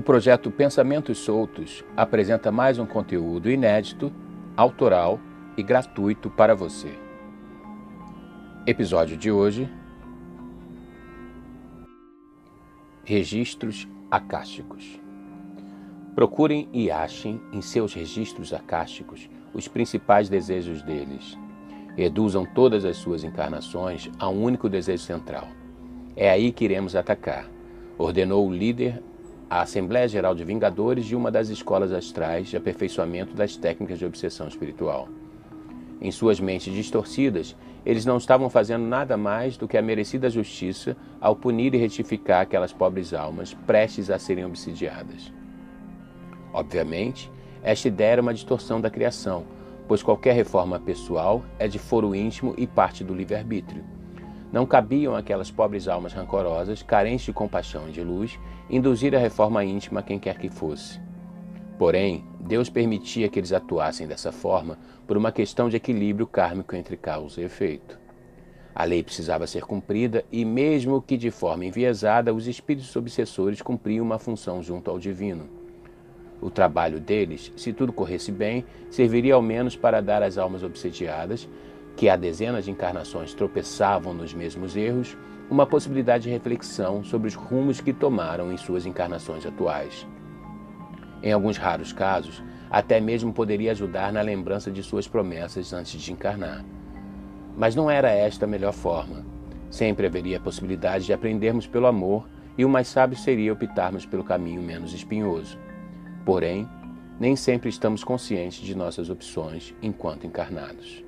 projeto Pensamentos Soltos apresenta mais um conteúdo inédito, autoral e gratuito para você. Episódio de hoje: Registros acásticos. Procurem e achem em seus registros acásticos os principais desejos deles. Reduzam todas as suas encarnações a um único desejo central. É aí que iremos atacar, ordenou o líder a Assembleia Geral de Vingadores de uma das escolas astrais de aperfeiçoamento das técnicas de obsessão espiritual. Em suas mentes distorcidas, eles não estavam fazendo nada mais do que a merecida justiça ao punir e retificar aquelas pobres almas prestes a serem obsidiadas. Obviamente, esta ideia era uma distorção da criação, pois qualquer reforma pessoal é de foro íntimo e parte do livre-arbítrio. Não cabiam aquelas pobres almas rancorosas, carentes de compaixão e de luz, induzir a reforma íntima a quem quer que fosse. Porém, Deus permitia que eles atuassem dessa forma por uma questão de equilíbrio kármico entre causa e efeito. A lei precisava ser cumprida e, mesmo que de forma enviesada, os espíritos obsessores cumpriam uma função junto ao divino. O trabalho deles, se tudo corresse bem, serviria ao menos para dar às almas obsediadas que há dezenas de encarnações tropeçavam nos mesmos erros, uma possibilidade de reflexão sobre os rumos que tomaram em suas encarnações atuais. Em alguns raros casos, até mesmo poderia ajudar na lembrança de suas promessas antes de encarnar. Mas não era esta a melhor forma. Sempre haveria a possibilidade de aprendermos pelo amor e o mais sábio seria optarmos pelo caminho menos espinhoso. Porém, nem sempre estamos conscientes de nossas opções enquanto encarnados.